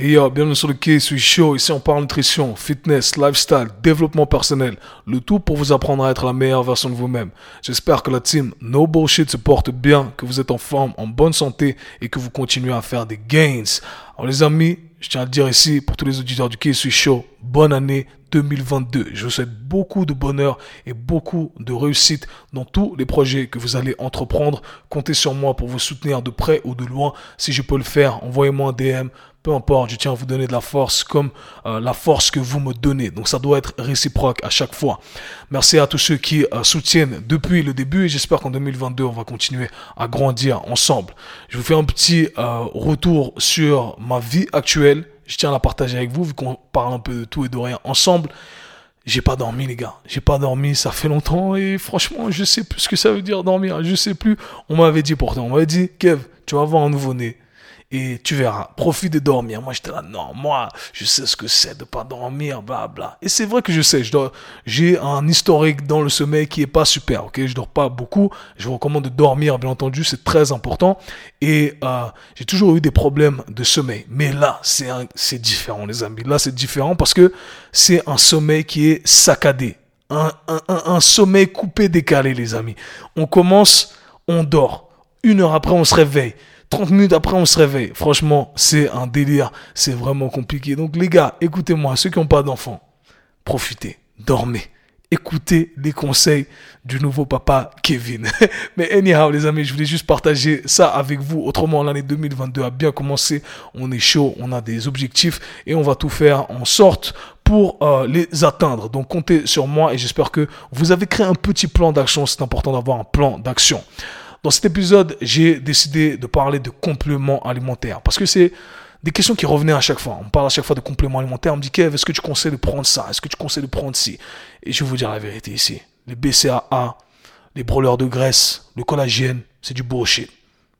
Et yo, bienvenue sur le suis Show. Ici, on parle nutrition, fitness, lifestyle, développement personnel. Le tout pour vous apprendre à être la meilleure version de vous-même. J'espère que la team No Bullshit se porte bien, que vous êtes en forme, en bonne santé et que vous continuez à faire des gains. Alors, les amis, je tiens à le dire ici pour tous les auditeurs du suis Show. Bonne année 2022. Je vous souhaite beaucoup de bonheur et beaucoup de réussite dans tous les projets que vous allez entreprendre. Comptez sur moi pour vous soutenir de près ou de loin. Si je peux le faire, envoyez-moi un DM peu importe, je tiens à vous donner de la force comme euh, la force que vous me donnez. Donc ça doit être réciproque à chaque fois. Merci à tous ceux qui euh, soutiennent depuis le début et j'espère qu'en 2022, on va continuer à grandir ensemble. Je vous fais un petit euh, retour sur ma vie actuelle. Je tiens à la partager avec vous vu qu'on parle un peu de tout et de rien ensemble. J'ai pas dormi les gars, j'ai pas dormi, ça fait longtemps et franchement je sais plus ce que ça veut dire dormir, je sais plus. On m'avait dit pourtant, on m'avait dit Kev, tu vas avoir un nouveau-né et tu verras, profite de dormir. Moi, j'étais là, non, moi, je sais ce que c'est de pas dormir, bla, bla. Et c'est vrai que je sais, j'ai un historique dans le sommeil qui est pas super, ok? Je dors pas beaucoup. Je vous recommande de dormir, bien entendu, c'est très important. Et, euh, j'ai toujours eu des problèmes de sommeil. Mais là, c'est différent, les amis. Là, c'est différent parce que c'est un sommeil qui est saccadé. Un sommeil coupé, décalé, les amis. On commence, on dort. Une heure après, on se réveille. 30 minutes après, on se réveille. Franchement, c'est un délire. C'est vraiment compliqué. Donc, les gars, écoutez-moi. Ceux qui n'ont pas d'enfants, profitez, dormez. Écoutez les conseils du nouveau papa Kevin. Mais anyhow, les amis, je voulais juste partager ça avec vous. Autrement, l'année 2022 a bien commencé. On est chaud, on a des objectifs et on va tout faire en sorte pour euh, les atteindre. Donc comptez sur moi et j'espère que vous avez créé un petit plan d'action. C'est important d'avoir un plan d'action. Dans cet épisode, j'ai décidé de parler de compléments alimentaires parce que c'est des questions qui revenaient à chaque fois. On parle à chaque fois de compléments alimentaires. On me dit, Kev, est-ce que tu conseilles de prendre ça? Est-ce que tu conseilles de prendre ci? Et je vais vous dire la vérité ici. Les BCAA, les brûleurs de graisse, le collagène, c'est du bullshit.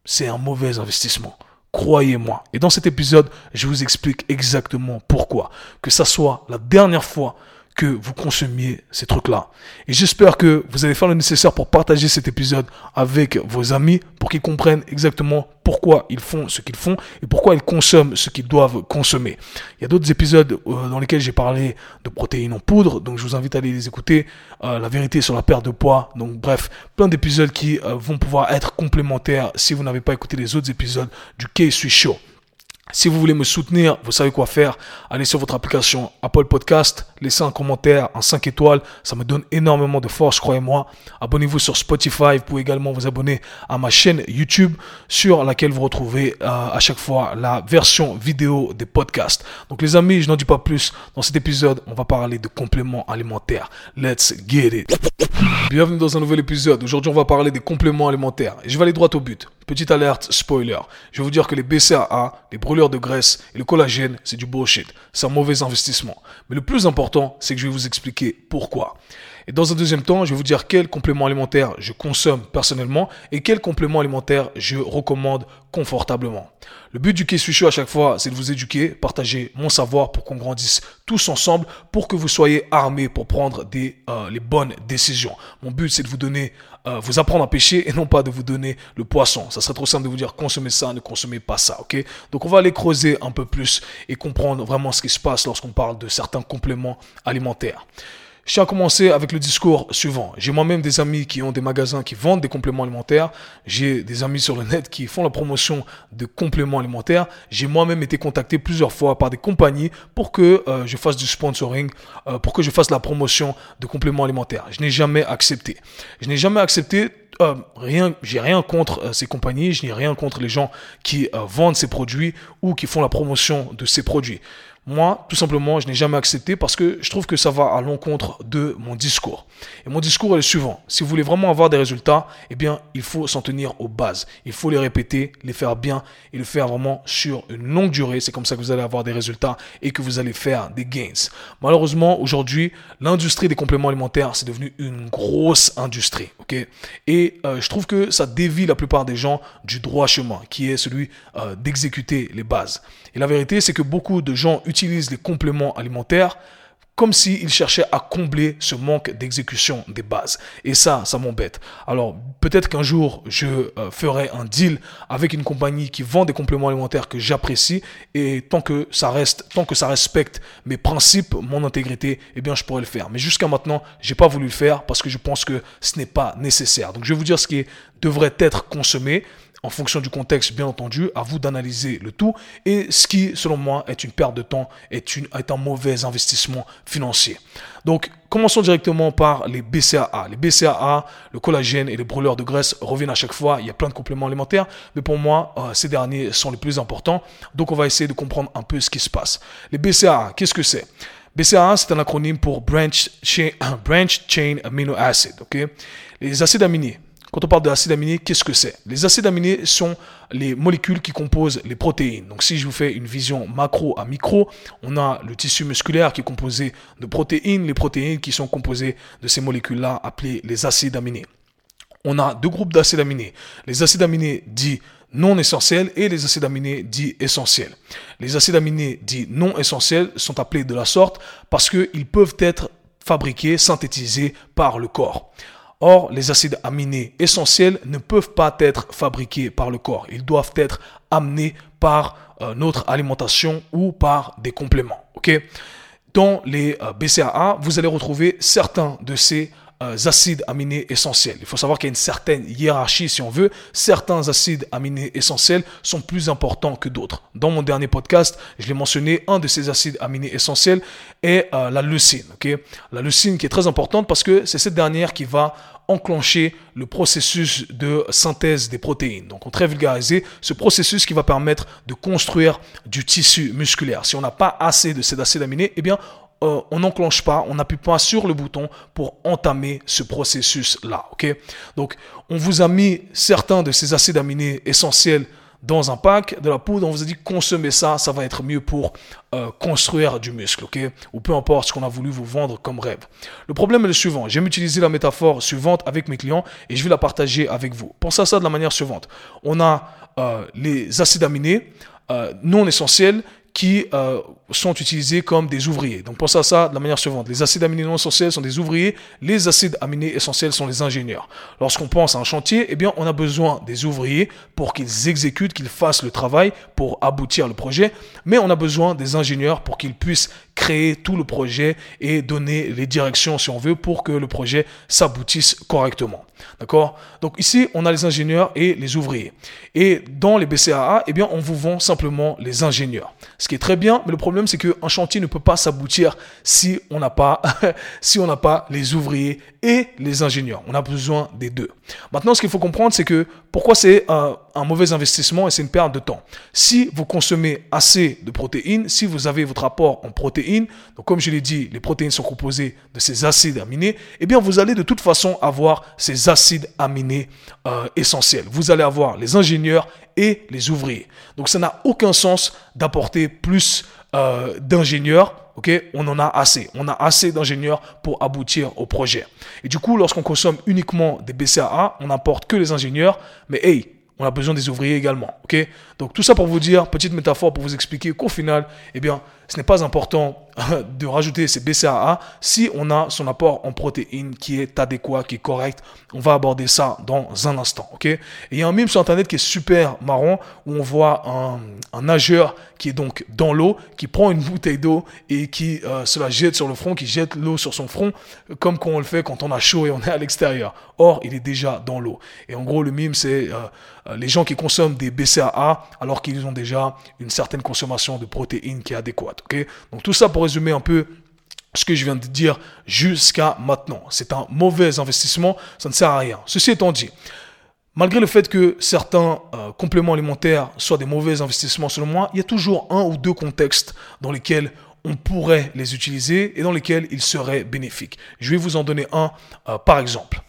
C'est un mauvais investissement. Croyez-moi. Et dans cet épisode, je vous explique exactement pourquoi. Que ça soit la dernière fois que vous consommiez ces trucs-là. Et j'espère que vous allez faire le nécessaire pour partager cet épisode avec vos amis pour qu'ils comprennent exactement pourquoi ils font ce qu'ils font et pourquoi ils consomment ce qu'ils doivent consommer. Il y a d'autres épisodes euh, dans lesquels j'ai parlé de protéines en poudre, donc je vous invite à aller les écouter. Euh, la vérité sur la perte de poids, donc bref, plein d'épisodes qui euh, vont pouvoir être complémentaires si vous n'avez pas écouté les autres épisodes du K-Suis Show. Si vous voulez me soutenir, vous savez quoi faire. Allez sur votre application Apple Podcast, laissez un commentaire, un 5 étoiles. Ça me donne énormément de force, croyez-moi. Abonnez-vous sur Spotify. Vous pouvez également vous abonner à ma chaîne YouTube sur laquelle vous retrouvez euh, à chaque fois la version vidéo des podcasts. Donc les amis, je n'en dis pas plus. Dans cet épisode, on va parler de compléments alimentaires. Let's get it. Bienvenue dans un nouvel épisode. Aujourd'hui, on va parler des compléments alimentaires. Je vais aller droit au but. Petite alerte, spoiler. Je vais vous dire que les BCAA, les brûleurs de graisse et le collagène, c'est du bullshit. C'est un mauvais investissement. Mais le plus important, c'est que je vais vous expliquer pourquoi. Et dans un deuxième temps, je vais vous dire quels compléments alimentaires je consomme personnellement et quels compléments alimentaires je recommande confortablement. Le but du K à chaque fois, c'est de vous éduquer, partager mon savoir pour qu'on grandisse tous ensemble, pour que vous soyez armés pour prendre des, euh, les bonnes décisions. Mon but, c'est de vous donner, euh, vous apprendre à pêcher et non pas de vous donner le poisson. Ça serait trop simple de vous dire consommez ça, ne consommez pas ça, ok? Donc on va aller creuser un peu plus et comprendre vraiment ce qui se passe lorsqu'on parle de certains compléments alimentaires. Je tiens à commencer avec le discours suivant. J'ai moi-même des amis qui ont des magasins qui vendent des compléments alimentaires. J'ai des amis sur le net qui font la promotion de compléments alimentaires. J'ai moi-même été contacté plusieurs fois par des compagnies pour que euh, je fasse du sponsoring, euh, pour que je fasse la promotion de compléments alimentaires. Je n'ai jamais accepté. Je n'ai jamais accepté euh, rien, j'ai rien contre ces compagnies, je n'ai rien contre les gens qui vendent ces produits ou qui font la promotion de ces produits. Moi, tout simplement, je n'ai jamais accepté parce que je trouve que ça va à l'encontre de mon discours. Et mon discours est le suivant. Si vous voulez vraiment avoir des résultats, eh bien, il faut s'en tenir aux bases. Il faut les répéter, les faire bien et le faire vraiment sur une longue durée. C'est comme ça que vous allez avoir des résultats et que vous allez faire des gains. Malheureusement, aujourd'hui, l'industrie des compléments alimentaires, c'est devenu une grosse industrie. ok? Et euh, je trouve que ça dévie la plupart des gens du droit chemin, qui est celui euh, d'exécuter les bases. Et la vérité, c'est que beaucoup de gens utilisent les compléments alimentaires comme s'il cherchait à combler ce manque d'exécution des bases. Et ça, ça m'embête. Alors, peut-être qu'un jour, je euh, ferai un deal avec une compagnie qui vend des compléments alimentaires que j'apprécie et tant que ça reste, tant que ça respecte mes principes, mon intégrité, eh bien, je pourrais le faire. Mais jusqu'à maintenant, j'ai pas voulu le faire parce que je pense que ce n'est pas nécessaire. Donc, je vais vous dire ce qui devrait être consommé en fonction du contexte, bien entendu, à vous d'analyser le tout. Et ce qui, selon moi, est une perte de temps, est, est un mauvais investissement financier. Donc, commençons directement par les BCAA. Les BCAA, le collagène et les brûleurs de graisse reviennent à chaque fois. Il y a plein de compléments alimentaires, mais pour moi, euh, ces derniers sont les plus importants. Donc, on va essayer de comprendre un peu ce qui se passe. Les BCAA, qu'est-ce que c'est? BCAA, c'est un acronyme pour Branch Chain, branch chain Amino Acid. ok? Les acides aminés, quand on parle d'acide aminé, qu'est-ce que c'est? Les acides aminés sont les molécules qui composent les protéines. Donc si je vous fais une vision macro à micro, on a le tissu musculaire qui est composé de protéines, les protéines qui sont composées de ces molécules-là appelées les acides aminés. On a deux groupes d'acides aminés. Les acides aminés dits non essentiels et les acides aminés dits essentiels. Les acides aminés dits non essentiels sont appelés de la sorte parce qu'ils peuvent être fabriqués, synthétisés par le corps. Or, les acides aminés essentiels ne peuvent pas être fabriqués par le corps. Ils doivent être amenés par euh, notre alimentation ou par des compléments. Dans les euh, BCAA, vous allez retrouver certains de ces euh, acides aminés essentiels. Il faut savoir qu'il y a une certaine hiérarchie, si on veut. Certains acides aminés essentiels sont plus importants que d'autres. Dans mon dernier podcast, je l'ai mentionné, un de ces acides aminés essentiels est euh, la leucine. La leucine qui est très importante parce que c'est cette dernière qui va enclencher le processus de synthèse des protéines. Donc, en très vulgarisé, ce processus qui va permettre de construire du tissu musculaire. Si on n'a pas assez de cet acide aminé, eh bien, euh, on n'enclenche pas, on n'appuie pas sur le bouton pour entamer ce processus-là. Donc, on vous a mis certains de ces acides aminés essentiels dans un pack de la poudre, on vous a dit consommer ça, ça va être mieux pour euh, construire du muscle, ok? Ou peu importe ce qu'on a voulu vous vendre comme rêve. Le problème est le suivant, j'aime utiliser la métaphore suivante avec mes clients et je vais la partager avec vous. Pensez à ça de la manière suivante. On a euh, les acides aminés non essentiels qui euh, sont utilisés comme des ouvriers. Donc pensez à ça de la manière suivante. Les acides aminés non essentiels sont des ouvriers, les acides aminés essentiels sont les ingénieurs. Lorsqu'on pense à un chantier, eh bien on a besoin des ouvriers pour qu'ils exécutent, qu'ils fassent le travail pour aboutir le projet, mais on a besoin des ingénieurs pour qu'ils puissent créer tout le projet et donner les directions si on veut pour que le projet s'aboutisse correctement. D'accord? Donc ici, on a les ingénieurs et les ouvriers. Et dans les BCAA, eh bien, on vous vend simplement les ingénieurs. Ce qui est très bien, mais le problème, c'est qu'un chantier ne peut pas s'aboutir si on n'a pas, si on n'a pas les ouvriers et les ingénieurs. On a besoin des deux. Maintenant, ce qu'il faut comprendre, c'est que pourquoi c'est un, un, mauvais investissement et c'est une perte de temps? Si vous consommez assez de protéines, si vous avez votre apport en protéines, donc comme je l'ai dit, les protéines sont composées de ces acides aminés, eh bien, vous allez de toute façon avoir ces acides aminés euh, essentiels. Vous allez avoir les ingénieurs les ouvriers. Donc ça n'a aucun sens d'apporter plus euh, d'ingénieurs. ok? On en a assez. On a assez d'ingénieurs pour aboutir au projet. Et du coup, lorsqu'on consomme uniquement des BCAA, on n'apporte que les ingénieurs. Mais hey, on a besoin des ouvriers également. ok? Donc tout ça pour vous dire, petite métaphore pour vous expliquer qu'au final, eh bien, ce n'est pas important de rajouter ces BCAA si on a son apport en protéines qui est adéquat, qui est correct. On va aborder ça dans un instant. ok? Et il y a un mime sur Internet qui est super marrant où on voit un, nageur qui est donc dans l'eau, qui prend une bouteille d'eau et qui euh, se la jette sur le front, qui jette l'eau sur son front, comme quand on le fait quand on a chaud et on est à l'extérieur. Or, il est déjà dans l'eau. Et en gros, le mime, c'est euh, euh, les gens qui consomment des BCAA alors qu'ils ont déjà une certaine consommation de protéines qui est adéquate. ok? Donc tout ça pour un peu ce que je viens de dire jusqu'à maintenant. C'est un mauvais investissement, ça ne sert à rien. Ceci étant dit, malgré le fait que certains euh, compléments alimentaires soient des mauvais investissements selon moi, il y a toujours un ou deux contextes dans lesquels on pourrait les utiliser et dans lesquels ils seraient bénéfiques. Je vais vous en donner un euh, par exemple.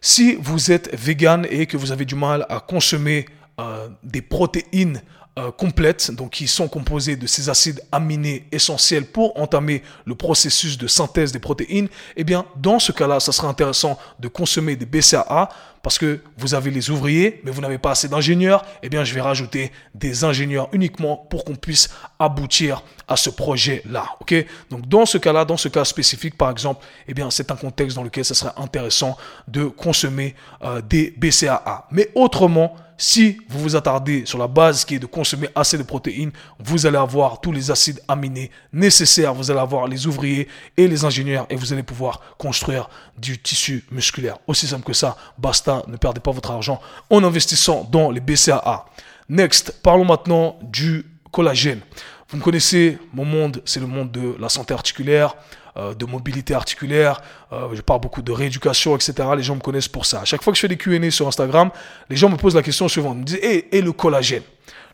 Si vous êtes vegan et que vous avez du mal à consommer euh, des protéines euh, complètes, donc qui sont composées de ces acides aminés essentiels pour entamer le processus de synthèse des protéines, eh bien, dans ce cas-là, ça serait intéressant de consommer des BCAA parce que vous avez les ouvriers, mais vous n'avez pas assez d'ingénieurs, eh bien, je vais rajouter des ingénieurs uniquement pour qu'on puisse aboutir à ce projet-là. Ok? Donc, dans ce cas-là, dans ce cas spécifique, par exemple, eh bien, c'est un contexte dans lequel ce serait intéressant de consommer euh, des BCAA. Mais autrement, si vous vous attardez sur la base qui est de consommer assez de protéines, vous allez avoir tous les acides aminés nécessaires, vous allez avoir les ouvriers et les ingénieurs et vous allez pouvoir construire du tissu musculaire. Aussi simple que ça, basta, ne perdez pas votre argent en investissant dans les BCAA. Next, parlons maintenant du collagène. Vous me connaissez, mon monde, c'est le monde de la santé articulaire, euh, de mobilité articulaire, euh, je parle beaucoup de rééducation, etc. Les gens me connaissent pour ça. À chaque fois que je fais des Q&A sur Instagram, les gens me posent la question suivante. Ils me disent, et le collagène?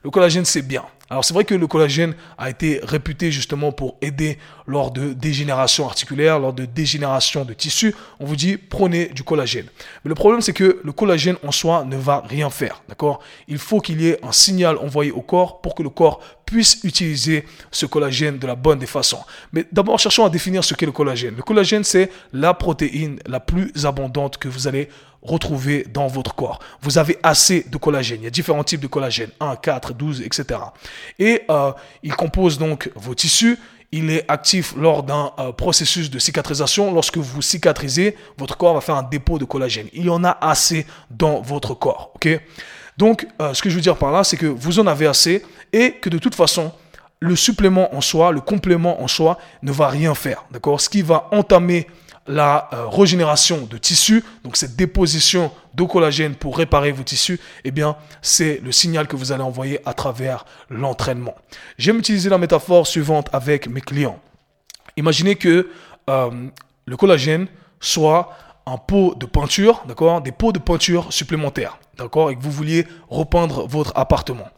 Le collagène, c'est bien. Alors c'est vrai que le collagène a été réputé justement pour aider lors de dégénération articulaire, lors de dégénération de tissu. On vous dit prenez du collagène. Mais le problème c'est que le collagène en soi ne va rien faire, d'accord? Il faut qu'il y ait un signal envoyé au corps pour que le corps puisse utiliser ce collagène de la bonne des façons. Mais d'abord cherchons à définir ce qu'est le collagène. Le collagène c'est la protéine la plus abondante que vous allez retrouver dans votre corps. Vous avez assez de collagène. Il y a différents types de collagène, 1, 4, 12, etc. Et euh, il compose donc vos tissus. Il est actif lors d'un euh, processus de cicatrisation. Lorsque vous cicatrisez, votre corps va faire un dépôt de collagène. Il y en a assez dans votre corps. donc, euh, ce que je veux dire par là, c'est que vous en avez assez et que de toute façon, le supplément en soi, le complément en soi ne va rien faire. D'accord? Ce qui va entamer la euh, régénération de tissus, donc cette déposition de collagène pour réparer vos tissus, eh bien, c'est le signal que vous allez envoyer à travers l'entraînement. J'aime utiliser la métaphore suivante avec mes clients. Imaginez que euh, le collagène soit un pot de peinture, d'accord, des pots de peinture supplémentaires, d'accord, et que vous vouliez repeindre votre appartement.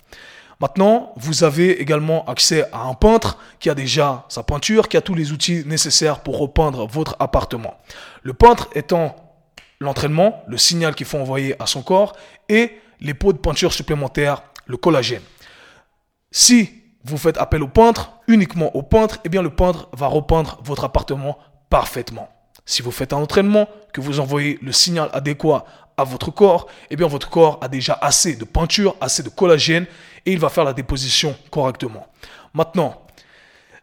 Maintenant, vous avez également accès à un peintre qui a déjà sa peinture, qui a tous les outils nécessaires pour repeindre votre appartement. Le peintre étant l'entraînement, le signal qu'il faut envoyer à son corps et les pots de peinture supplémentaires, le collagène. Si vous faites appel au peintre, uniquement au peintre, eh bien le peintre va repeindre votre appartement parfaitement. Si vous faites un entraînement, que vous envoyez le signal adéquat à votre corps, eh bien votre corps a déjà assez de peinture, assez de collagène et il va faire la déposition correctement. Maintenant,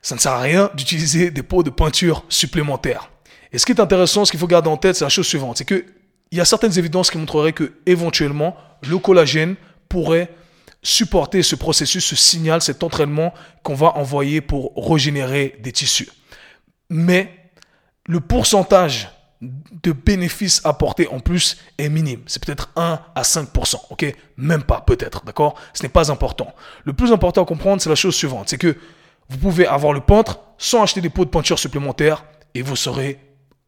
ça ne sert à rien d'utiliser des pots de peinture supplémentaires. Et ce qui est intéressant, ce qu'il faut garder en tête, c'est la chose suivante, c'est que il y a certaines évidences qui montreraient que éventuellement le collagène pourrait supporter ce processus, ce signal, cet entraînement qu'on va envoyer pour régénérer des tissus. Mais le pourcentage de bénéfices apportés en plus est minime. C'est peut-être 1 à 5%, ok? Même pas, peut-être, d'accord? Ce n'est pas important. Le plus important à comprendre, c'est la chose suivante, c'est que vous pouvez avoir le peintre sans acheter des pots de peinture supplémentaires et vous serez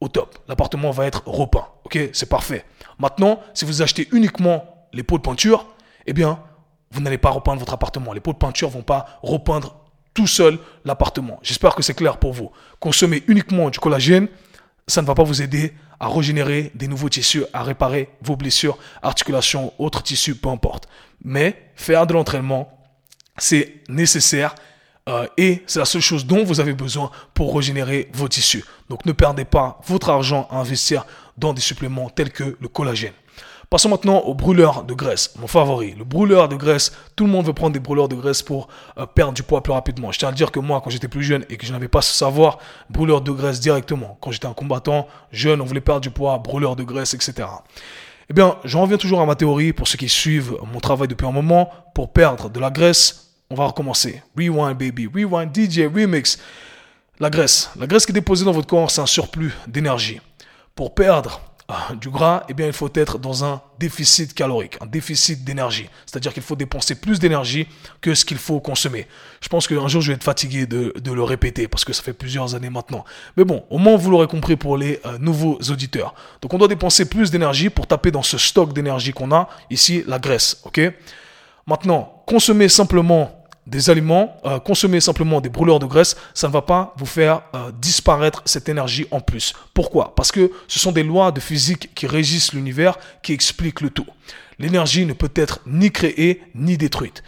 au top. L'appartement va être repeint, ok? C'est parfait. Maintenant, si vous achetez uniquement les pots de peinture, eh bien, vous n'allez pas repeindre votre appartement. Les pots de peinture vont pas repeindre tout seul l'appartement. J'espère que c'est clair pour vous. Consommez uniquement du collagène ça ne va pas vous aider à régénérer des nouveaux tissus, à réparer vos blessures, articulations, autres tissus, peu importe. Mais faire de l'entraînement, c'est nécessaire euh, et c'est la seule chose dont vous avez besoin pour régénérer vos tissus. Donc ne perdez pas votre argent à investir dans des suppléments tels que le collagène. Passons maintenant au brûleur de graisse, mon favori. Le brûleur de graisse, tout le monde veut prendre des brûleurs de graisse pour euh, perdre du poids plus rapidement. Je tiens à dire que moi, quand j'étais plus jeune et que je n'avais pas ce savoir, brûleur de graisse directement. Quand j'étais un combattant, jeune, on voulait perdre du poids, brûleur de graisse, etc. Eh bien, j'en reviens toujours à ma théorie pour ceux qui suivent mon travail depuis un moment. Pour perdre de la graisse, on va recommencer. Rewind, baby. Rewind, DJ, remix. La graisse. La graisse qui est déposée dans votre corps, c'est un surplus d'énergie. Pour perdre du gras, eh bien, il faut être dans un déficit calorique, un déficit d'énergie. C'est-à-dire qu'il faut dépenser plus d'énergie que ce qu'il faut consommer. Je pense qu'un jour, je vais être fatigué de, le répéter parce que ça fait plusieurs années maintenant. Mais bon, au moins, vous l'aurez compris pour les euh, nouveaux auditeurs. Donc, on doit dépenser plus d'énergie pour taper dans ce stock d'énergie qu'on a, ici, la graisse. ok? Maintenant, consommer simplement des aliments, euh, consommer simplement des brûleurs de graisse, ça ne va pas vous faire euh, disparaître cette énergie en plus. Pourquoi? Parce que ce sont des lois de physique qui régissent l'univers, qui expliquent le tout. L'énergie ne peut être ni créée ni détruite.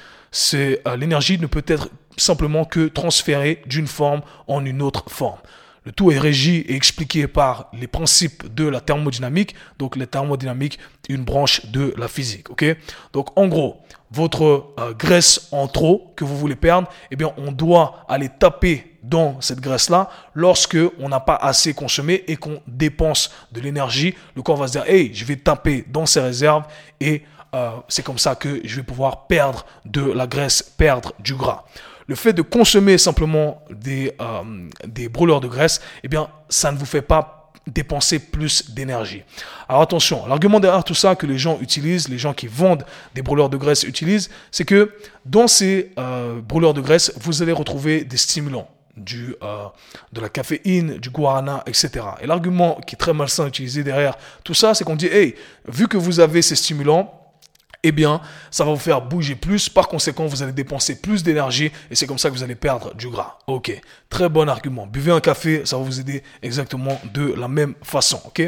Euh, l'énergie ne peut être simplement que transférée d'une forme en une autre forme. Le tout est régi et expliqué par les principes de la thermodynamique. Donc, la thermodynamique, une branche de la physique. Donc, en gros, votre euh, graisse en trop que vous voulez perdre, eh bien, on doit aller taper dans cette graisse-là lorsque on n'a pas assez consommé et qu'on dépense de l'énergie. Le corps va se dire, hey, je vais taper dans ses réserves et euh, c'est comme ça que je vais pouvoir perdre de la graisse, perdre du gras le fait de consommer simplement des, euh, des brûleurs de graisse, eh bien, ça ne vous fait pas dépenser plus d'énergie. Alors attention, l'argument derrière tout ça que les gens utilisent, les gens qui vendent des brûleurs de graisse utilisent, c'est que dans ces euh, brûleurs de graisse, vous allez retrouver des stimulants du, euh, de la caféine, du guarana, etc. Et l'argument qui est très malsain utilisé derrière tout ça, c'est qu'on dit, hey, vu que vous avez ces stimulants, eh bien, ça va vous faire bouger plus. Par conséquent, vous allez dépenser plus d'énergie et c'est comme ça que vous allez perdre du gras. Ok, très bon argument. Buvez un café, ça va vous aider exactement de la même façon. Ok,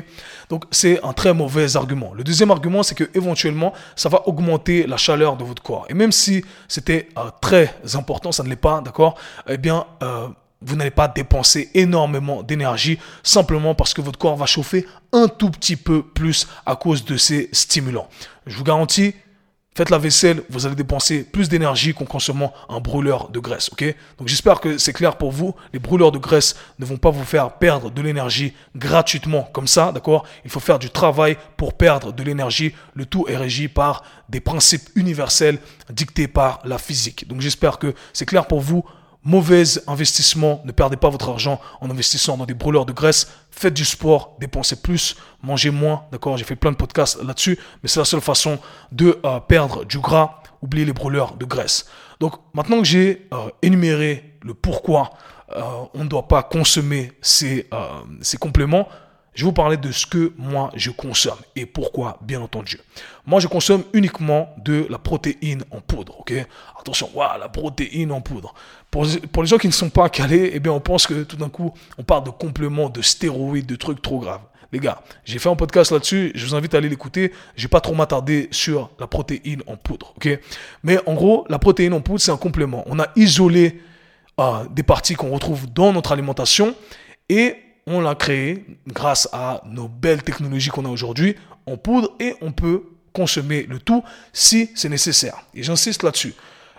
donc c'est un très mauvais argument. Le deuxième argument, c'est que éventuellement, ça va augmenter la chaleur de votre corps. Et même si c'était euh, très important, ça ne l'est pas, d'accord Eh bien, euh, vous n'allez pas dépenser énormément d'énergie simplement parce que votre corps va chauffer un tout petit peu plus à cause de ces stimulants. Je vous garantis, faites la vaisselle, vous allez dépenser plus d'énergie qu'en consommant un brûleur de graisse, ok? Donc j'espère que c'est clair pour vous. Les brûleurs de graisse ne vont pas vous faire perdre de l'énergie gratuitement comme ça, d'accord? Il faut faire du travail pour perdre de l'énergie. Le tout est régi par des principes universels dictés par la physique. Donc j'espère que c'est clair pour vous mauvais investissement. Ne perdez pas votre argent en investissant dans des brûleurs de graisse. Faites du sport, dépensez plus, mangez moins. D'accord J'ai fait plein de podcasts là-dessus, mais c'est la seule façon de euh, perdre du gras. Oubliez les brûleurs de graisse. Donc maintenant que j'ai euh, énuméré le pourquoi euh, on ne doit pas consommer ces, ces compléments, je vais vous parler de ce que moi je consomme et pourquoi, bien entendu. Moi, je consomme uniquement de la protéine en poudre, ok? Attention, waouh, la protéine en poudre. Pour, les gens qui ne sont pas calés, eh bien, on pense que tout d'un coup, on parle de compléments, de stéroïdes, de trucs trop graves. Les gars, j'ai fait un podcast là-dessus, je vous invite à aller l'écouter. Je vais pas trop m'attarder sur la protéine en poudre, ok? Mais en gros, la protéine en poudre, c'est un complément. On a isolé euh, des parties qu'on retrouve dans notre alimentation et on l'a créé grâce à nos belles technologies qu'on a aujourd'hui en poudre et on peut consommer le tout si c'est nécessaire. Et j'insiste là-dessus.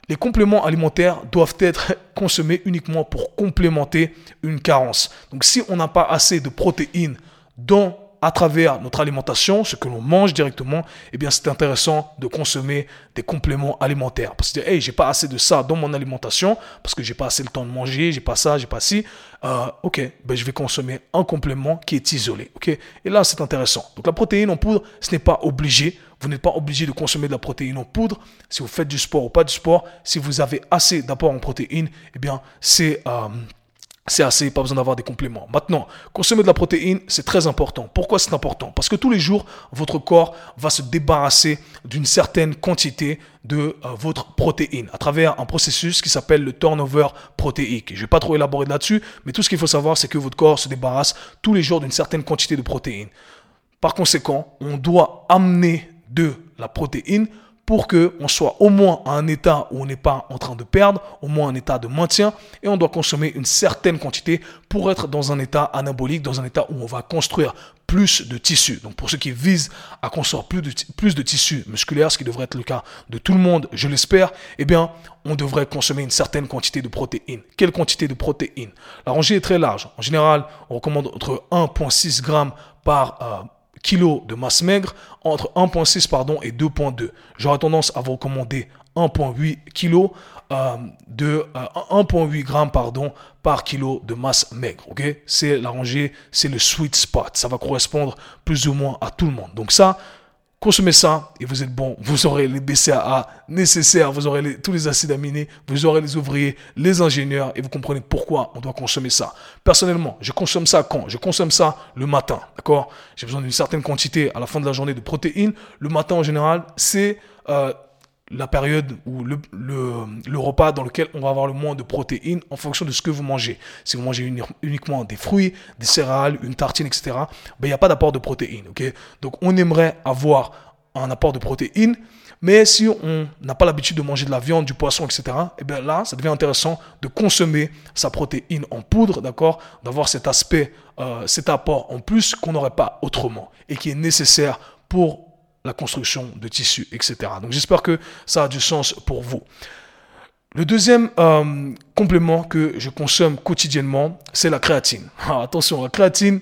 Les compléments alimentaires doivent être consommés uniquement pour complémenter une carence. Donc si on n'a pas assez de protéines dans à travers notre alimentation, ce que l'on mange directement, eh bien, c'est intéressant de consommer des compléments alimentaires. Parce que, hey, j'ai pas assez de ça dans mon alimentation, parce que j'ai pas assez le temps de manger, j'ai pas ça, j'ai pas ci. Euh, ok, ben, je vais consommer un complément qui est isolé. Ok, et là, c'est intéressant. Donc, la protéine en poudre, ce n'est pas obligé. Vous n'êtes pas obligé de consommer de la protéine en poudre. Si vous faites du sport ou pas du sport, si vous avez assez d'apport en protéines, eh bien, c'est euh, c'est assez, pas besoin d'avoir des compléments. Maintenant, consommer de la protéine, c'est très important. Pourquoi c'est important? Parce que tous les jours, votre corps va se débarrasser d'une certaine quantité de euh, votre protéine à travers un processus qui s'appelle le turnover protéique. Je ne vais pas trop élaborer là-dessus, mais tout ce qu'il faut savoir, c'est que votre corps se débarrasse tous les jours d'une certaine quantité de protéines. Par conséquent, on doit amener de la protéine pour qu'on soit au moins à un état où on n'est pas en train de perdre, au moins un état de maintien, et on doit consommer une certaine quantité pour être dans un état anabolique, dans un état où on va construire plus de tissus. Donc pour ceux qui visent à construire plus de, plus de tissus musculaires, ce qui devrait être le cas de tout le monde, je l'espère, eh bien, on devrait consommer une certaine quantité de protéines. Quelle quantité de protéines? La rangée est très large. En général, on recommande entre 1,6 g par euh, kg de masse maigre entre 1,6 pardon et 2,2. J'aurais tendance à vous recommander 1,8 kg de 1,8 euh, grammes pardon par kilo de masse maigre. C'est la rangée, c'est le sweet spot. Ça va correspondre plus ou moins à tout le monde. Donc ça, Consommez ça et vous êtes bon. Vous aurez les BCAA nécessaires, vous aurez tous les acides aminés, vous aurez les ouvriers, les ingénieurs et vous comprenez pourquoi on doit consommer ça. Personnellement, je consomme ça quand? Je consomme ça le matin, d'accord? J'ai besoin d'une certaine quantité à la fin de la journée de protéines. Le matin en général, c'est euh, la période ou le, le, repas dans lequel on va avoir le moins de protéines en fonction de ce que vous mangez. Si vous mangez uniquement des fruits, des céréales, une tartine, etc., ben, il n'y a pas d'apport de protéines. Donc on aimerait avoir un apport de protéines, Mais si on n'a pas l'habitude de manger de la viande, du poisson, etc., eh bien là, ça devient intéressant de consommer sa protéine en poudre, d'accord? D'avoir cet aspect, euh, cet apport en plus qu'on n'aurait pas autrement et qui est nécessaire pour la construction de tissus, etc. Donc j'espère que ça a du sens pour vous. Le deuxième euh, complément que je consomme quotidiennement, c'est la créatine. Ah, attention, la créatine,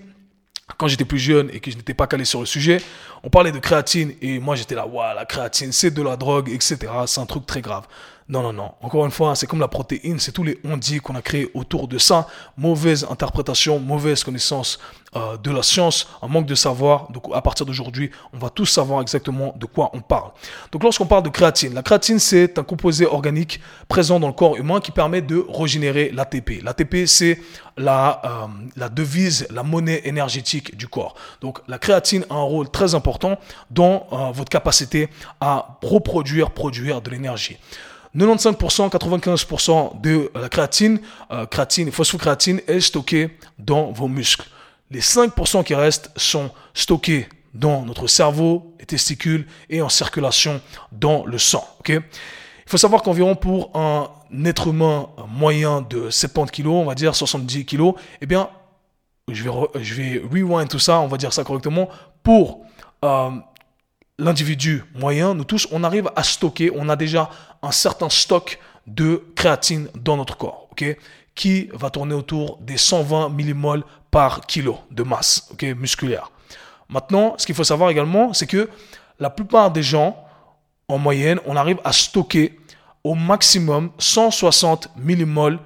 quand j'étais plus jeune et que je n'étais pas calé sur le sujet, on parlait de créatine et moi j'étais là, waouh, la créatine, c'est de la drogue, etc. C'est un truc très grave. Non, non, non. Encore une fois, c'est comme la protéine, c'est tous les on-dit qu'on a créés autour de ça. Mauvaise interprétation, mauvaise connaissance euh, de la science, un manque de savoir. Donc à partir d'aujourd'hui, on va tous savoir exactement de quoi on parle. Donc lorsqu'on parle de créatine, la créatine c'est un composé organique présent dans le corps humain qui permet de régénérer l'ATP. L'ATP c'est la, euh, la devise, la monnaie énergétique du corps. Donc la créatine a un rôle très important dans euh, votre capacité à reproduire, produire de l'énergie. 95%, 95% de la créatine, euh, créatine, phosphocréatine est stockée dans vos muscles. Les 5% qui restent sont stockés dans notre cerveau, les testicules et en circulation dans le sang. Il faut savoir qu'environ pour un être humain moyen de 70 kg, on va dire 70 kg, eh bien, je vais, je vais rewind tout ça, on va dire ça correctement, pour euh, l'individu moyen, nous tous, on arrive à stocker, on a déjà un certain stock de créatine dans notre corps, qui va tourner autour des 120 millimoles par kilo de masse, musculaire. Maintenant, ce qu'il faut savoir également, c'est que la plupart des gens, en moyenne, on arrive à stocker au maximum 160 millimoles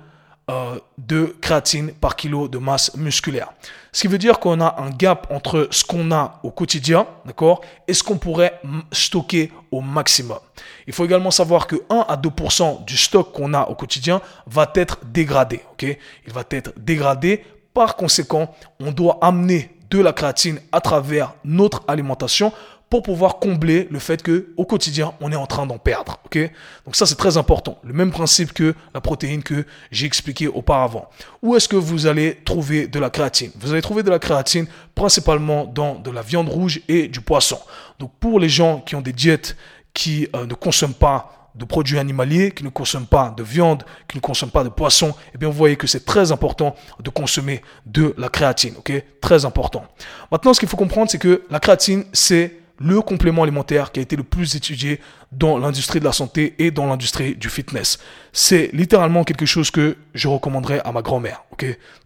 euh, de créatine par kilo de masse musculaire. Ce qui veut dire qu'on a un gap entre ce qu'on a au quotidien, d'accord, et ce qu'on pourrait stocker au maximum. Il faut également savoir que 1 à 2% du stock qu'on a au quotidien va être dégradé, ok? Il va être dégradé. Par conséquent, on doit amener de la créatine à travers notre alimentation pour pouvoir combler le fait que au quotidien on est en train d'en perdre. Ok? Donc ça c'est très important. Le même principe que la protéine que j'ai expliqué auparavant. Où est-ce que vous allez trouver de la créatine? Vous allez trouver de la créatine principalement dans de la viande rouge et du poisson. Donc pour les gens qui ont des diètes qui euh, ne consomment pas de produits animaliers, qui ne consomment pas de viande, qui ne consomment pas de poisson, eh bien vous voyez que c'est très important de consommer de la créatine, ok? Très important. Maintenant, ce qu'il faut comprendre, c'est que la créatine, c'est le complément alimentaire qui a été le plus étudié dans l'industrie de la santé et dans l'industrie du fitness. C'est littéralement quelque chose que je recommanderais à ma grand-mère.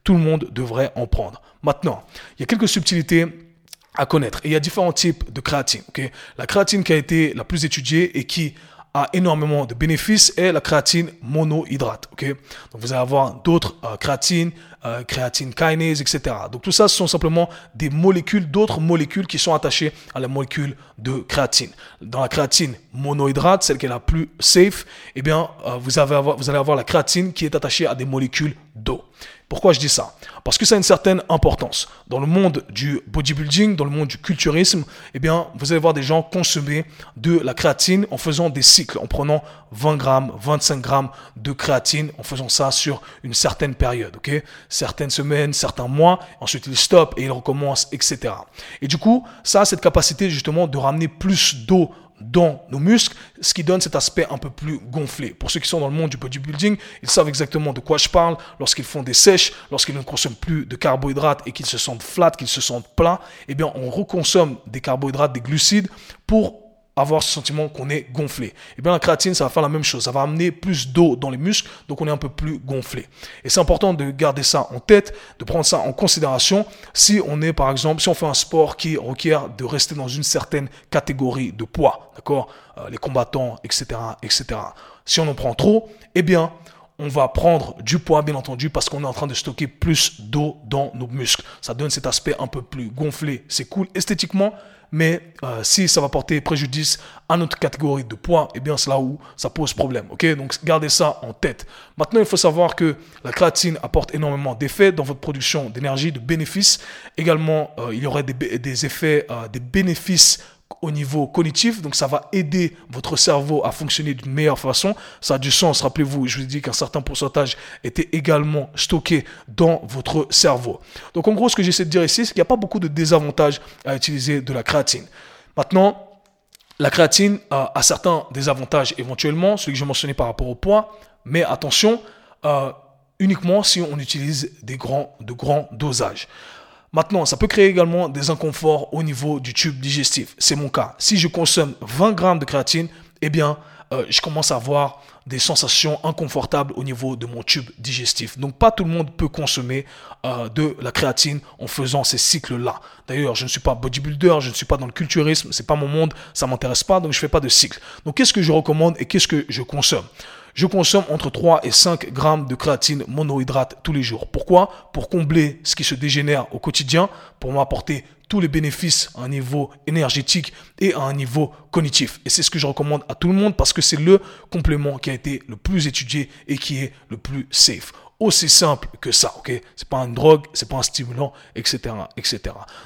Tout le monde devrait en prendre. Maintenant, il y a quelques subtilités à connaître il y a différents types de créatine. La créatine qui a été la plus étudiée et qui a énormément de bénéfices est la créatine monohydrate. Vous allez avoir d'autres euh, créatines, euh, créatine kinase, etc. Donc tout ça, ce sont simplement des molécules, d'autres molécules qui sont attachées à la molécule de créatine. Dans la créatine monohydrate, celle qui est la plus safe, eh bien, euh, vous, vous allez avoir la créatine qui est attachée à des molécules d'eau. Pourquoi je dis ça? Parce que ça a une certaine importance. Dans le monde du bodybuilding, dans le monde du culturisme, eh bien, vous allez voir des gens consommer de la créatine en faisant des cycles, en prenant 20 grammes, 25 grammes de créatine, en faisant ça sur une certaine période, Certaines semaines, certains mois, ensuite ils stoppent et ils recommencent, etc. Et du coup, ça a cette capacité justement de ramener plus d'eau dans nos muscles, ce qui donne cet aspect un peu plus gonflé. Pour ceux qui sont dans le monde du bodybuilding, ils savent exactement de quoi je parle. Lorsqu'ils font des sèches, lorsqu'ils ne consomment plus de carbohydrates et qu'ils se sentent flat, qu'ils se sentent plats, eh bien, on reconsomme des carbohydrates, des glucides pour avoir ce sentiment qu'on est gonflé. Et eh bien la créatine, ça va faire la même chose. Ça va amener plus d'eau dans les muscles, donc on est un peu plus gonflé. Et c'est important de garder ça en tête, de prendre ça en considération si on est, par exemple, si on fait un sport qui requiert de rester dans une certaine catégorie de poids, d'accord euh, Les combattants, etc., etc. Si on en prend trop, eh bien, on va prendre du poids, bien entendu, parce qu'on est en train de stocker plus d'eau dans nos muscles. Ça donne cet aspect un peu plus gonflé. C'est cool esthétiquement, mais euh, si ça va porter préjudice à notre catégorie de poids, eh bien c'est là où ça pose problème. Ok, donc gardez ça en tête. Maintenant, il faut savoir que la créatine apporte énormément d'effets dans votre production d'énergie, de bénéfices. Également, euh, il y aurait des, effets, euh, des bénéfices au niveau cognitif, donc ça va aider votre cerveau à fonctionner d'une meilleure façon. Ça a du sens, rappelez-vous, je vous ai dit qu'un certain pourcentage était également stocké dans votre cerveau. Donc en gros, ce que j'essaie de dire ici, c'est qu'il n'y a pas beaucoup de désavantages à utiliser de la créatine. Maintenant, La créatine a certains désavantages éventuellement, celui que j'ai mentionné par rapport au poids, mais attention, euh, uniquement si on utilise des grands, de grands dosages. Maintenant, ça peut créer également des inconforts au niveau du tube digestif. C'est mon cas. Si je consomme 20 grammes de créatine, eh bien, euh, je commence à avoir des sensations inconfortables au niveau de mon tube digestif. Donc pas tout le monde peut consommer euh, de la créatine en faisant ces cycles-là. D'ailleurs, je ne suis pas bodybuilder, je ne suis pas dans le culturisme, c'est pas mon monde, ça m'intéresse pas, donc je fais pas de cycle. Donc qu'est-ce que je recommande et qu'est-ce que je consomme? Je consomme entre 3 et 5 grammes de créatine monohydrate tous les jours. Pourquoi? Pour combler ce qui se dégénère au quotidien, pour m'apporter tous les bénéfices à un niveau énergétique et à un niveau cognitif. Et c'est ce que je recommande à tout le monde parce que c'est le complément qui a été le plus étudié et qui est le plus safe aussi simple que ça, ok? C'est pas une drogue, c'est pas un stimulant, etc., etc.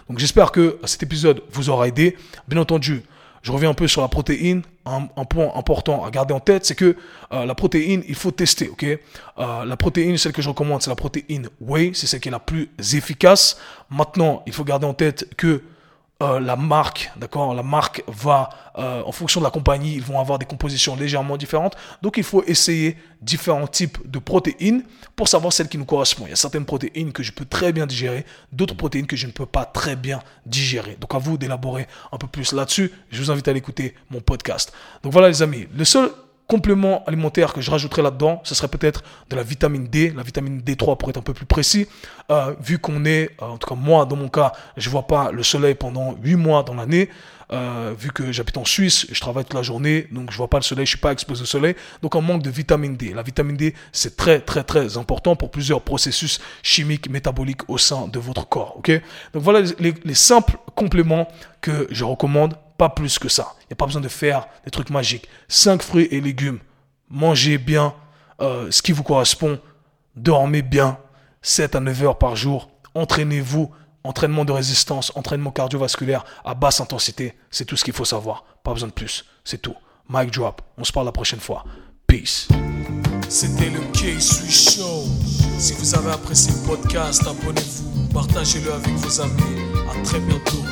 Donc j'espère que cet épisode vous aura aidé. Bien entendu, je reviens un peu sur la protéine. Un, point important à garder en tête, c'est que euh, la protéine, il faut tester, ok? Euh, La protéine, celle que je recommande, c'est la protéine whey, c'est celle qui est la plus efficace. Maintenant, il faut garder en tête que euh, la marque, d'accord, la marque va, euh, en fonction de la compagnie, ils vont avoir des compositions légèrement différentes. Donc, il faut essayer différents types de protéines pour savoir celles qui nous correspondent. Il y a certaines protéines que je peux très bien digérer, d'autres protéines que je ne peux pas très bien digérer. Donc, à vous d'élaborer un peu plus là-dessus. Je vous invite à l'écouter mon podcast. Donc, voilà, les amis. Le seul complément alimentaire que je rajouterais là-dedans, ce serait peut-être de la vitamine D, la vitamine D3 pour être un peu plus précis, euh, vu qu'on est, euh, en tout cas moi dans mon cas, je vois pas le soleil pendant 8 mois dans l'année, euh, vu que j'habite en Suisse, je travaille toute la journée, donc je vois pas le soleil, je suis pas exposé au soleil, donc on manque de vitamine D. La vitamine D, c'est très très très important pour plusieurs processus chimiques, métaboliques au sein de votre corps, ok? Donc voilà les simples compléments que je recommande pas plus que ça. Il n'y a pas besoin de faire des trucs magiques. 5 fruits et légumes. Mangez bien euh, ce qui vous correspond. Dormez bien. 7 à 9 heures par jour. Entraînez-vous. Entraînement de résistance, entraînement cardiovasculaire à basse intensité. C'est tout ce qu'il faut savoir. Pas besoin de plus. C'est tout. Mic drop. On se parle la prochaine fois. Peace. C'était le K-Swiss Show. Si vous avez apprécié le podcast, abonnez-vous. Partagez-le avec vos amis. À très bientôt.